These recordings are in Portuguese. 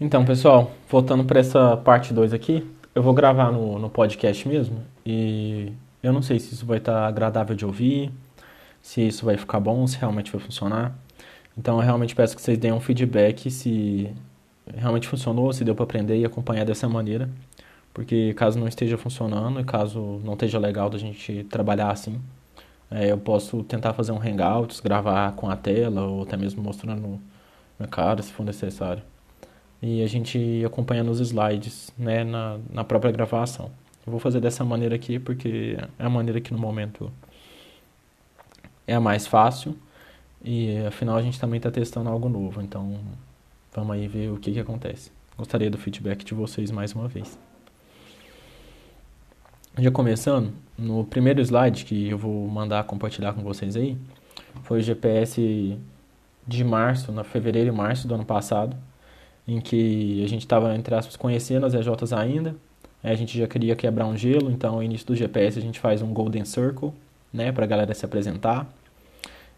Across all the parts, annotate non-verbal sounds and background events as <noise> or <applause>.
Então, pessoal, voltando para essa parte 2 aqui, eu vou gravar no, no podcast mesmo e eu não sei se isso vai estar tá agradável de ouvir, se isso vai ficar bom, se realmente vai funcionar. Então, eu realmente peço que vocês deem um feedback se realmente funcionou, se deu para aprender e acompanhar dessa maneira. Porque caso não esteja funcionando e caso não esteja legal da gente trabalhar assim, é, eu posso tentar fazer um Hangouts, gravar com a tela ou até mesmo mostrando minha cara se for necessário. E a gente acompanhando os slides né, na, na própria gravação. Eu vou fazer dessa maneira aqui porque é a maneira que no momento é a mais fácil e afinal a gente também está testando algo novo, então vamos aí ver o que, que acontece. Gostaria do feedback de vocês mais uma vez. Já começando, no primeiro slide que eu vou mandar compartilhar com vocês aí, foi o GPS de março, na fevereiro e março do ano passado, em que a gente estava, entre aspas, conhecendo as EJs ainda, a gente já queria quebrar um gelo, então no início do GPS a gente faz um Golden Circle, né, para a galera se apresentar.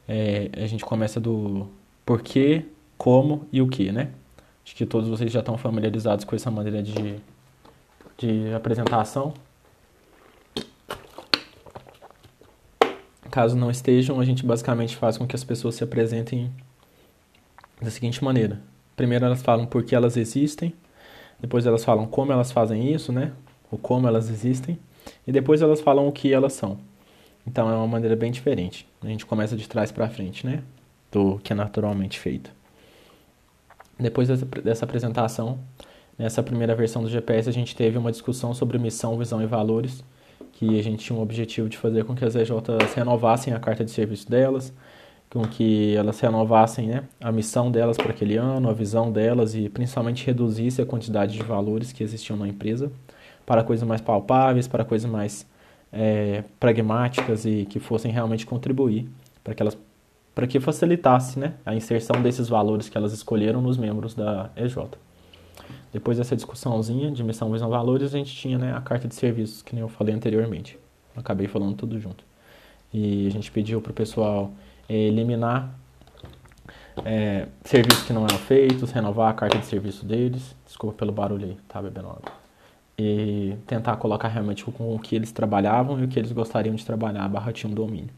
É, a gente começa do porquê, como e o que, né? Acho que todos vocês já estão familiarizados com essa maneira de, de apresentação. Caso não estejam, a gente basicamente faz com que as pessoas se apresentem da seguinte maneira: primeiro elas falam por que elas existem, depois elas falam como elas fazem isso, né? O como elas existem, e depois elas falam o que elas são. Então é uma maneira bem diferente. A gente começa de trás para frente, né? Do que é naturalmente feito. Depois dessa, apresentação, nessa primeira versão do GPS, a gente teve uma discussão sobre missão, visão e valores que a gente tinha um objetivo de fazer com que as EJs renovassem a carta de serviço delas, com que elas renovassem né, a missão delas para aquele ano, a visão delas e principalmente reduzisse a quantidade de valores que existiam na empresa para coisas mais palpáveis, para coisas mais é, pragmáticas e que fossem realmente contribuir para que elas para que facilitasse né, a inserção desses valores que elas escolheram nos membros da EJ. Depois dessa discussãozinha de missão, visão, valores, a gente tinha né, a carta de serviços, que nem eu falei anteriormente. Acabei falando tudo junto. E a gente pediu para o pessoal eliminar é, serviços que não eram feitos, renovar a carta de serviço deles. Desculpa pelo barulho aí, tá bebendo água. E tentar colocar realmente com o que eles trabalhavam e o que eles gostariam de trabalhar, barra tinha um domínio.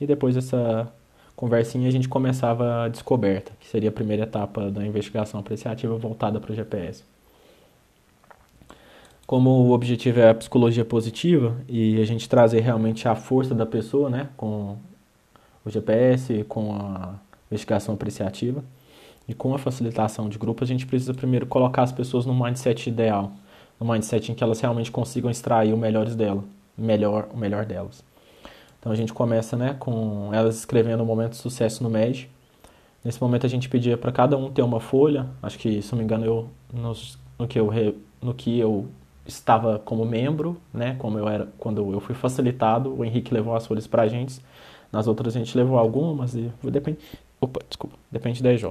E depois dessa conversinha a gente começava a descoberta, que seria a primeira etapa da investigação apreciativa voltada para o GPS. Como o objetivo é a psicologia positiva e a gente trazer realmente a força da pessoa, né, com o GPS, com a investigação apreciativa e com a facilitação de grupo, a gente precisa primeiro colocar as pessoas no mindset ideal, no mindset em que elas realmente consigam extrair o melhor dela, melhor, o melhor delas. Então a gente começa né, com elas escrevendo o momento de sucesso no MED. Nesse momento a gente pedia para cada um ter uma folha. Acho que, se não me engano, eu, no, que, eu no que eu estava como membro, né, como eu era quando eu fui facilitado, o Henrique levou as folhas para a gente. Nas outras a gente levou algumas e depende, opa, desculpa, depende da EJ.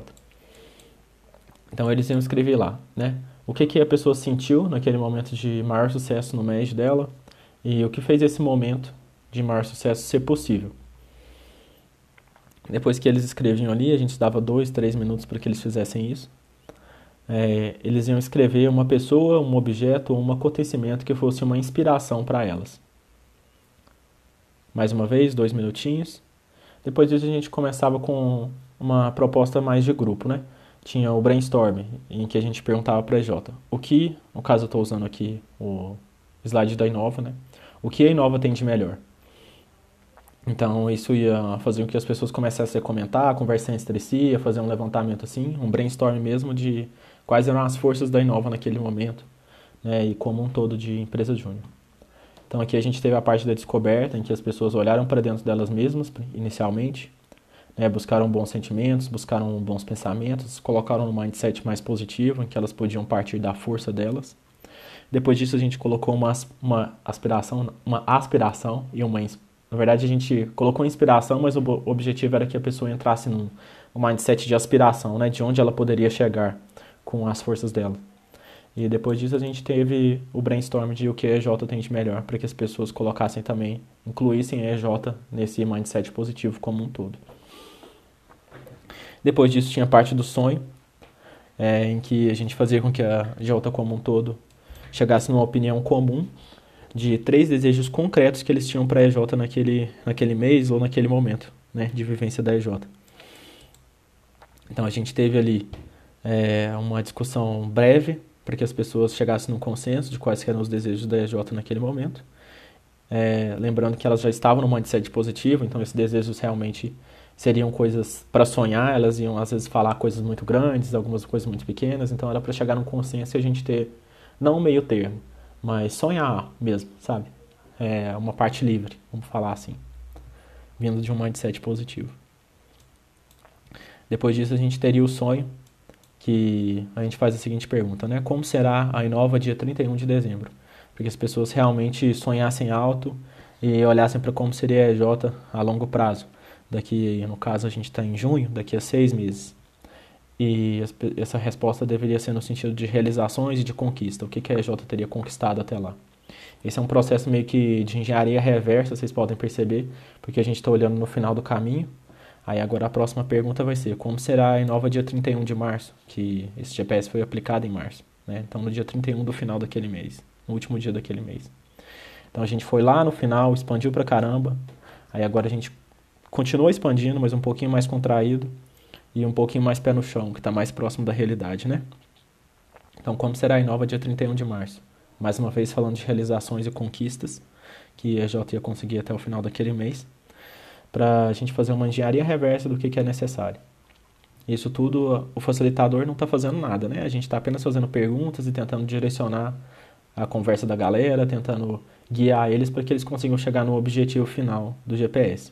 Então eles iam escrever lá, né? O que, que a pessoa sentiu naquele momento de maior sucesso no MED dela e o que fez esse momento de maior sucesso ser possível. Depois que eles escreviam ali, a gente dava dois, três minutos para que eles fizessem isso. É, eles iam escrever uma pessoa, um objeto ou um acontecimento que fosse uma inspiração para elas. Mais uma vez, dois minutinhos. Depois disso, a gente começava com uma proposta mais de grupo, né? Tinha o brainstorm, em que a gente perguntava para a EJ o que, no caso eu estou usando aqui o slide da Inova, né? O que a Inova tem de melhor? Então isso ia fazer com que as pessoas começassem a comentar, a conversar entre si, a fazer um levantamento assim, um brainstorm mesmo de quais eram as forças da Inova naquele momento, né, e como um todo de empresa júnior. Então aqui a gente teve a parte da descoberta, em que as pessoas olharam para dentro delas mesmas, inicialmente, né, buscaram bons sentimentos, buscaram bons pensamentos, colocaram um mindset mais positivo, em que elas podiam partir da força delas. Depois disso a gente colocou uma, uma aspiração, uma aspiração e uma na verdade, a gente colocou inspiração, mas o objetivo era que a pessoa entrasse num, mindset de aspiração, né? De onde ela poderia chegar com as forças dela. E depois disso a gente teve o brainstorm de o que a EJ tem de melhor, para que as pessoas colocassem também, incluíssem a EJ nesse mindset positivo como um todo. Depois disso tinha a parte do sonho, é, em que a gente fazia com que a Jota como um todo chegasse numa opinião comum de três desejos concretos que eles tinham para a EJ naquele, naquele mês ou naquele momento né, de vivência da EJ. Então a gente teve ali é, uma discussão breve para que as pessoas chegassem num consenso de quais eram os desejos da EJ naquele momento. É, lembrando que elas já estavam no mindset positivo, então esses desejos realmente seriam coisas para sonhar, elas iam às vezes falar coisas muito grandes, algumas coisas muito pequenas, então era para chegar num consenso e a gente ter não um meio termo, mas sonhar mesmo, sabe? É uma parte livre, vamos falar assim, vindo de um mindset positivo. Depois disso a gente teria o sonho, que a gente faz a seguinte pergunta, né? Como será a Inova dia 31 de dezembro? Para que as pessoas realmente sonhassem alto e olhassem para como seria a EJ a longo prazo. Daqui, no caso, a gente está em junho, daqui a seis meses. E essa resposta deveria ser no sentido de realizações e de conquista. O que, que a EJ teria conquistado até lá? Esse é um processo meio que de engenharia reversa, vocês podem perceber, porque a gente está olhando no final do caminho. Aí agora a próxima pergunta vai ser, como será a Inova dia 31 de março? Que esse GPS foi aplicado em março. Né? Então no dia 31 do final daquele mês, no último dia daquele mês. Então a gente foi lá no final, expandiu pra caramba. Aí agora a gente continua expandindo, mas um pouquinho mais contraído e um pouquinho mais pé no chão, que está mais próximo da realidade, né? Então, como será a Inova dia 31 de março? Mais uma vez falando de realizações e conquistas que a J ia conseguir até o final daquele mês, para a gente fazer uma engenharia reversa do que, que é necessário. Isso tudo, o facilitador não está fazendo nada, né? A gente está apenas fazendo perguntas e tentando direcionar a conversa da galera, tentando guiar eles para que eles consigam chegar no objetivo final do GPS.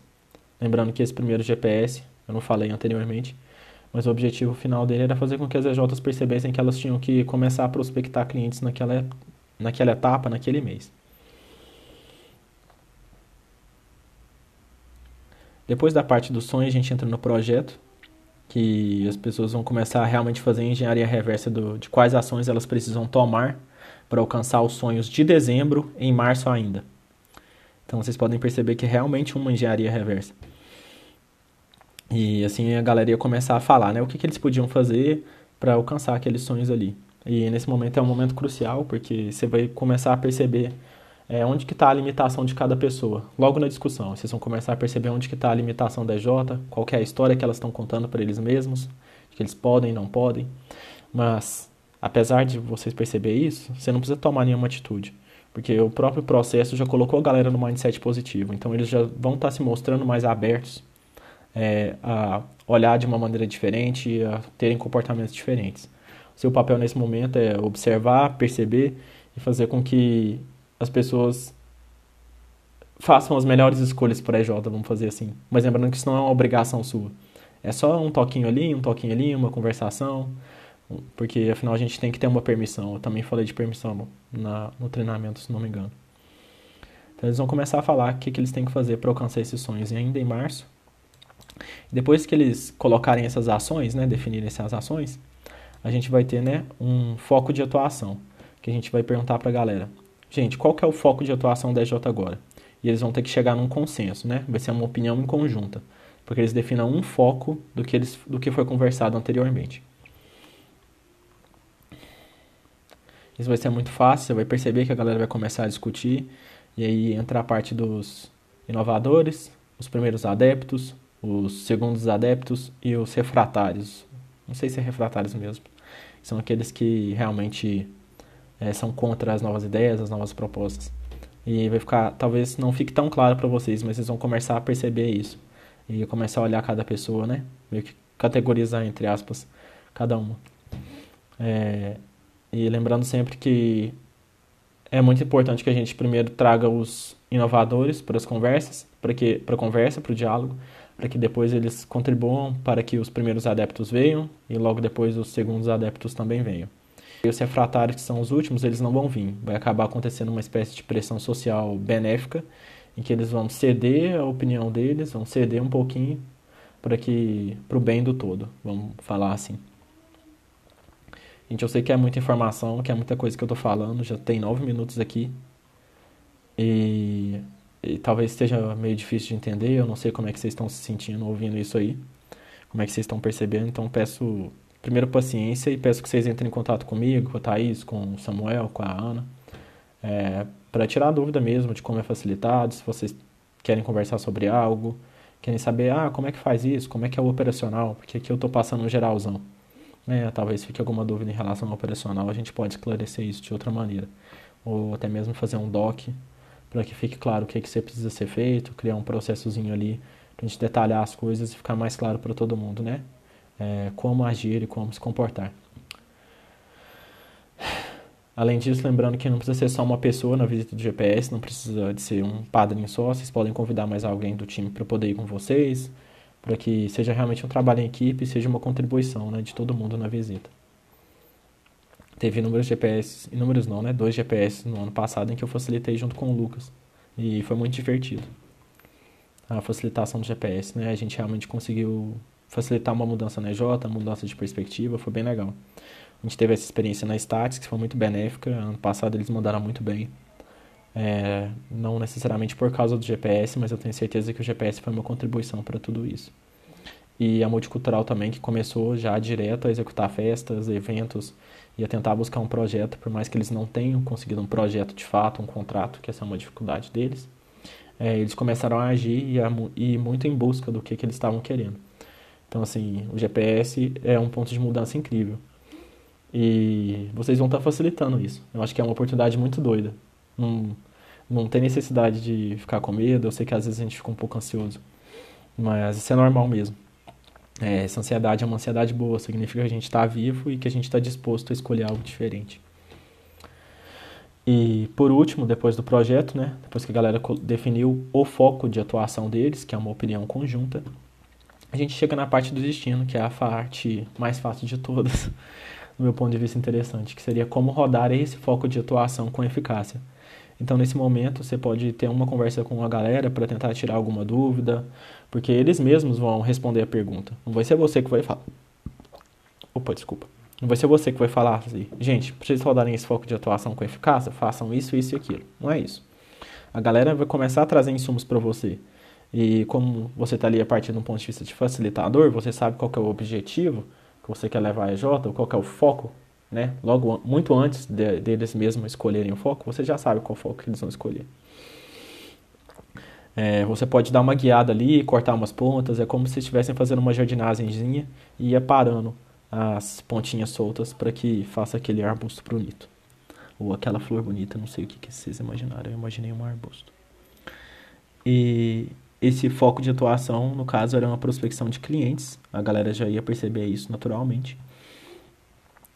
Lembrando que esse primeiro GPS, eu não falei anteriormente, mas o objetivo final dele era fazer com que as EJs percebessem que elas tinham que começar a prospectar clientes naquela, naquela etapa, naquele mês. Depois da parte do sonho, a gente entra no projeto, que as pessoas vão começar a realmente fazer a engenharia reversa do, de quais ações elas precisam tomar para alcançar os sonhos de dezembro em março ainda. Então vocês podem perceber que é realmente uma engenharia reversa. E assim a galera ia começar a falar, né? O que, que eles podiam fazer para alcançar aqueles sonhos ali. E nesse momento é um momento crucial, porque você vai começar a perceber é, onde que está a limitação de cada pessoa. Logo na discussão, vocês vão começar a perceber onde que está a limitação da EJ, qual é a história que elas estão contando para eles mesmos, que eles podem não podem. Mas, apesar de vocês perceber isso, você não precisa tomar nenhuma atitude. Porque o próprio processo já colocou a galera no mindset positivo. Então eles já vão estar tá se mostrando mais abertos é, a olhar de uma maneira diferente, a terem comportamentos diferentes. O seu papel nesse momento é observar, perceber e fazer com que as pessoas façam as melhores escolhas para a EJ, vamos fazer assim. Mas lembrando que isso não é uma obrigação sua. É só um toquinho ali, um toquinho ali, uma conversação, porque afinal a gente tem que ter uma permissão. Eu também falei de permissão na, no treinamento, se não me engano. Então eles vão começar a falar o que, que eles têm que fazer para alcançar esses sonhos. E ainda em março, depois que eles colocarem essas ações, né, definirem essas ações, a gente vai ter né, um foco de atuação, que a gente vai perguntar para a galera, gente, qual que é o foco de atuação da EJ agora? E eles vão ter que chegar num consenso, né? Vai ser uma opinião em conjunta, porque eles definam um foco do que, eles, do que foi conversado anteriormente. Isso vai ser muito fácil, você vai perceber que a galera vai começar a discutir, e aí entra a parte dos inovadores, os primeiros adeptos, os segundos adeptos e os refratários. Não sei se é refratários mesmo. São aqueles que realmente é, são contra as novas ideias, as novas propostas. E vai ficar, talvez não fique tão claro para vocês, mas vocês vão começar a perceber isso. E começar a olhar cada pessoa, né? Meio que categorizar, entre aspas, cada uma. É, e lembrando sempre que é muito importante que a gente primeiro traga os inovadores para as conversas, para que para a conversa, para o diálogo, para que depois eles contribuam para que os primeiros adeptos venham e logo depois os segundos adeptos também venham. E os refratários, que são os últimos, eles não vão vir. Vai acabar acontecendo uma espécie de pressão social benéfica, em que eles vão ceder a opinião deles, vão ceder um pouquinho para que para o bem do todo, vamos falar assim. Gente, eu sei que é muita informação, que é muita coisa que eu estou falando, já tem nove minutos aqui. E e talvez esteja meio difícil de entender, eu não sei como é que vocês estão se sentindo ouvindo isso aí, como é que vocês estão percebendo, então peço primeiro paciência e peço que vocês entrem em contato comigo, com a Thaís, com o Samuel, com a Ana, é, para tirar a dúvida mesmo de como é facilitado, se vocês querem conversar sobre algo, querem saber, ah, como é que faz isso, como é que é o operacional, porque aqui eu estou passando um geralzão. É, talvez fique alguma dúvida em relação ao operacional, a gente pode esclarecer isso de outra maneira. Ou até mesmo fazer um doc para que fique claro o que, é que precisa ser feito, criar um processozinho ali para a gente detalhar as coisas e ficar mais claro para todo mundo, né? É, como agir e como se comportar. Além disso, lembrando que não precisa ser só uma pessoa na visita do GPS, não precisa de ser um padrinho só, vocês podem convidar mais alguém do time para poder ir com vocês, para que seja realmente um trabalho em equipe seja uma contribuição né, de todo mundo na visita. Teve inúmeros GPS, inúmeros não, né? Dois GPS no ano passado em que eu facilitei junto com o Lucas. E foi muito divertido. A facilitação do GPS, né? A gente realmente conseguiu facilitar uma mudança na EJ, mudança de perspectiva, foi bem legal. A gente teve essa experiência na Stats, que foi muito benéfica. Ano passado eles mandaram muito bem. É, não necessariamente por causa do GPS, mas eu tenho certeza que o GPS foi uma contribuição para tudo isso. E a Multicultural também, que começou já direto a executar festas, eventos e a tentar buscar um projeto, por mais que eles não tenham conseguido um projeto de fato, um contrato, que essa é uma dificuldade deles. É, eles começaram a agir e a ir muito em busca do que, que eles estavam querendo. Então, assim, o GPS é um ponto de mudança incrível. E vocês vão estar facilitando isso. Eu acho que é uma oportunidade muito doida. Não, não tem necessidade de ficar com medo. Eu sei que às vezes a gente fica um pouco ansioso. Mas isso é normal mesmo. É, essa ansiedade é uma ansiedade boa. Significa que a gente está vivo e que a gente está disposto a escolher algo diferente. E por último, depois do projeto, né, depois que a galera definiu o foco de atuação deles, que é uma opinião conjunta, a gente chega na parte do destino, que é a parte mais fácil de todas, <laughs> do meu ponto de vista interessante, que seria como rodar esse foco de atuação com eficácia. Então, nesse momento, você pode ter uma conversa com a galera para tentar tirar alguma dúvida, porque eles mesmos vão responder a pergunta. Não vai ser você que vai falar. Opa, desculpa. Não vai ser você que vai falar assim, gente, para vocês rodarem esse foco de atuação com eficácia, façam isso, isso e aquilo. Não é isso. A galera vai começar a trazer insumos para você. E como você está ali a partir de um ponto de vista de facilitador, você sabe qual é o objetivo que você quer levar a EJ, qual é o foco, né? Logo, muito antes de, deles mesmos escolherem o foco, você já sabe qual foco que eles vão escolher. É, você pode dar uma guiada ali, cortar umas pontas, é como se estivessem fazendo uma jardinagemzinha e ia parando as pontinhas soltas para que faça aquele arbusto bonito. Ou aquela flor bonita, não sei o que, que vocês imaginaram, eu imaginei um arbusto. E esse foco de atuação, no caso, era uma prospecção de clientes, a galera já ia perceber isso naturalmente.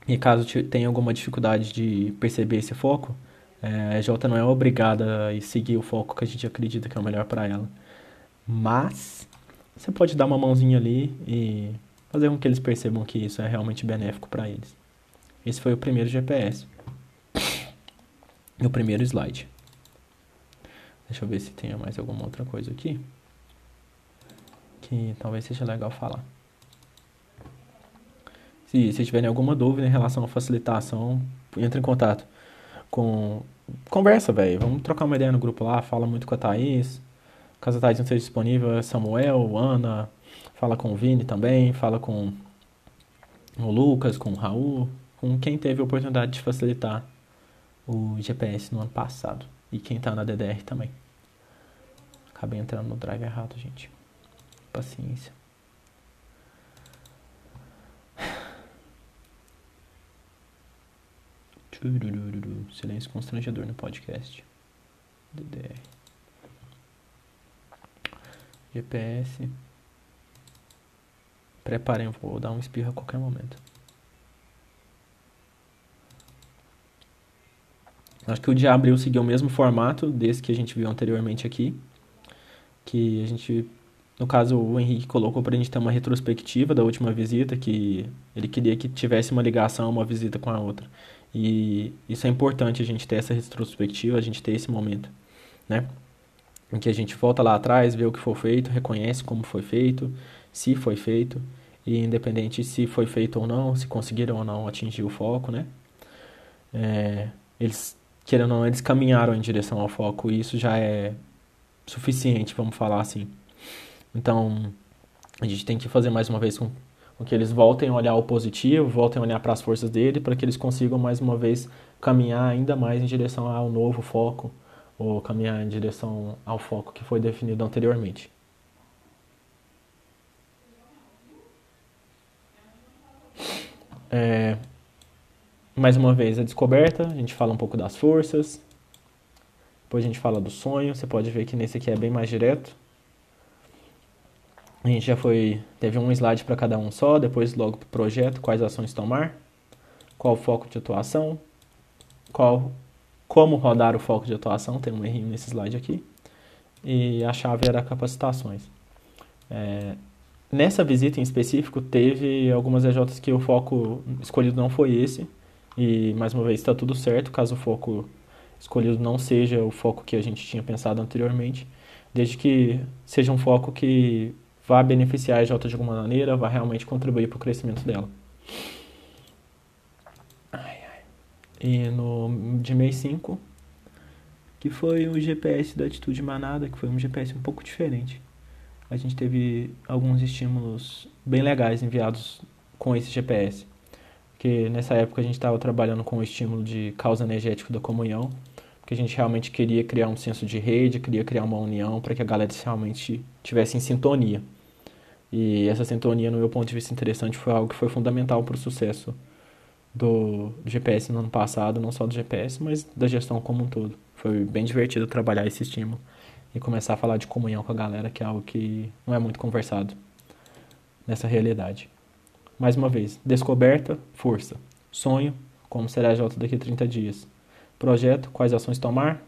E caso tenha alguma dificuldade de perceber esse foco, é, a Jota não é obrigada a seguir o foco que a gente acredita que é o melhor para ela. Mas você pode dar uma mãozinha ali e fazer com que eles percebam que isso é realmente benéfico para eles. Esse foi o primeiro GPS. <coughs> E o primeiro slide. Deixa eu ver se tem mais alguma outra coisa aqui. Que talvez seja legal falar. Se, se tiverem alguma dúvida em relação à facilitação, entre em contato com. Conversa, velho. Vamos trocar uma ideia no grupo lá. Fala muito com a Thaís. Caso a Thaís não esteja disponível, Samuel, Ana, Fala com o Vini também, fala com o Lucas, com o Raul, com quem teve a oportunidade de facilitar o GPS no ano passado. E quem tá na DDR também. Acabei entrando no drive errado, gente. Paciência. <sighs> Silêncio constrangedor no podcast. DDR. GPS. Preparem, vou dar um espirro a qualquer momento. Acho que o de abril seguiu o mesmo formato desse que a gente viu anteriormente aqui. Que a gente, no caso, o Henrique colocou para a gente ter uma retrospectiva da última visita, que ele queria que tivesse uma ligação, uma visita com a outra. E isso é importante a gente ter essa retrospectiva, a gente ter esse momento, né? Em que a gente volta lá atrás, vê o que foi feito, reconhece como foi feito, se foi feito, e independente se foi feito ou não, se conseguiram ou não atingir o foco, né? É, eles, querendo ou não, eles caminharam em direção ao foco e isso já é suficiente, vamos falar assim. Então, a gente tem que fazer mais uma vez com, com que eles voltem a olhar o positivo, voltem a olhar para as forças dele, para que eles consigam mais uma vez caminhar ainda mais em direção ao novo foco, ou caminhar em direção ao foco que foi definido anteriormente. É, mais uma vez, a descoberta, a gente fala um pouco das forças, depois a gente fala do sonho, você pode ver que nesse aqui é bem mais direto. A gente já foi, teve um slide para cada um só, depois logo para o projeto, quais ações tomar, qual o foco de atuação, qual, como rodar o foco de atuação, tem um errinho nesse slide aqui, e a chave era capacitações. É, nessa visita em específico, teve algumas EJs que o foco escolhido não foi esse, e mais uma vez está tudo certo, caso o foco escolhido não seja o foco que a gente tinha pensado anteriormente, desde que seja um foco que vai beneficiar a Jota de alguma maneira, vai realmente contribuir para o crescimento dela. E no de mês 5, que foi o GPS da Atitude Manada, que foi um GPS um pouco diferente. A gente teve alguns estímulos bem legais enviados com esse GPS. Porque nessa época a gente estava trabalhando com o estímulo de causa energética da comunhão, porque a gente realmente queria criar um senso de rede, queria criar uma união para que a galera realmente tivesse em sintonia. E essa sintonia, no meu ponto de vista interessante, foi algo que foi fundamental para o sucesso do, GPS no ano passado, não só do GPS, mas da gestão como um todo. Foi bem divertido trabalhar esse estímulo e começar a falar de comunhão com a galera, que é algo que não é muito conversado nessa realidade. Mais uma vez, descoberta, força. Sonho, como será a Jota daqui a 30 dias. Projeto, quais ações tomar,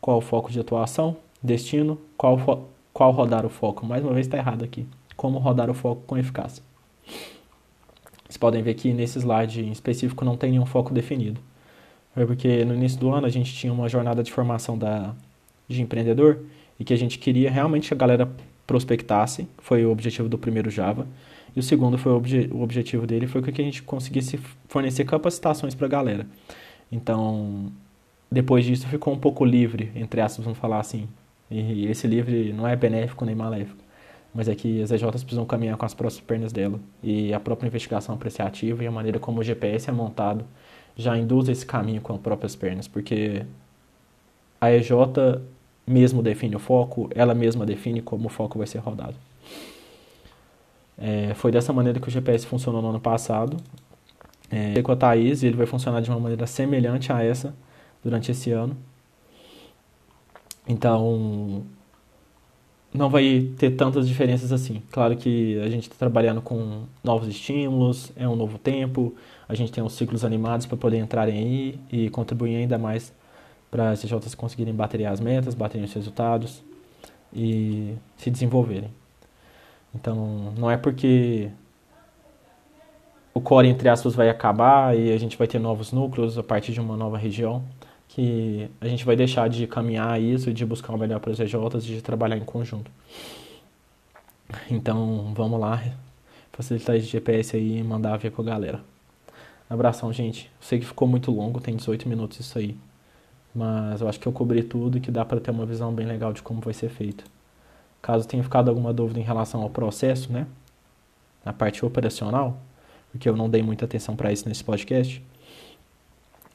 qual o foco de atuação, destino, qual, qual rodar o foco. Mais uma vez está errado aqui como rodar o foco com eficácia. Vocês podem ver que nesse slide em específico não tem nenhum foco definido. É porque no início do ano a gente tinha uma jornada de formação da, de empreendedor e que a gente queria realmente que a galera prospectasse, foi o objetivo do primeiro Java. E o segundo foi o, obje, o objetivo dele foi que a gente conseguisse fornecer capacitações para a galera. Então, depois disso ficou um pouco livre, entre aspas, vamos falar assim. E esse livre não é benéfico nem maléfico mas é que as EJs precisam caminhar com as próprias pernas dela. E a própria investigação apreciativa e a maneira como o GPS é montado já induz esse caminho com as próprias pernas, porque a EJ mesmo define o foco, ela mesma define como o foco vai ser rodado. É, foi dessa maneira que o GPS funcionou no ano passado. É, com a Thaís, ele vai funcionar de uma maneira semelhante a essa durante esse ano. Então, não vai ter tantas diferenças assim. Claro que a gente está trabalhando com novos estímulos, é um novo tempo, a gente tem os ciclos animados para poder entrarem aí e contribuir ainda mais para as CJs conseguirem bater as metas, baterem os resultados e se desenvolverem. Então, não é porque o core, entre aspas, vai acabar e a gente vai ter novos núcleos a partir de uma nova região que a gente vai deixar de caminhar isso, de buscar o melhor para os EJs, de trabalhar em conjunto. Então, vamos lá, facilitar esse GPS aí e mandar ver com a galera. Abração, gente. Sei que ficou muito longo, tem 18 minutos isso aí. Mas eu acho que eu cobri tudo e que dá para ter uma visão bem legal de como vai ser feito. Caso tenha ficado alguma dúvida em relação ao processo, né? Na parte operacional, porque eu não dei muita atenção para isso nesse podcast,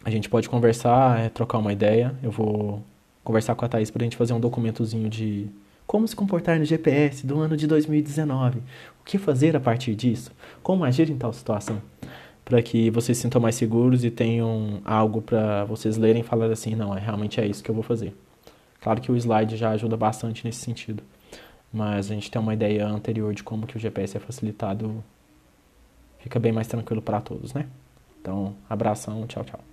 a gente pode conversar, é, trocar uma ideia. Eu vou conversar com a Thaís para a gente fazer um documentozinho de como se comportar no GPS do ano de 2019. O que fazer a partir disso? Como agir em tal situação? Para que vocês se sintam mais seguros e tenham algo para vocês lerem e falar assim: não, é, realmente é isso que eu vou fazer. Claro que o slide já ajuda bastante nesse sentido. Mas a gente tem uma ideia anterior de como que o GPS é facilitado, fica bem mais tranquilo para todos, né? Então, abração, tchau, tchau.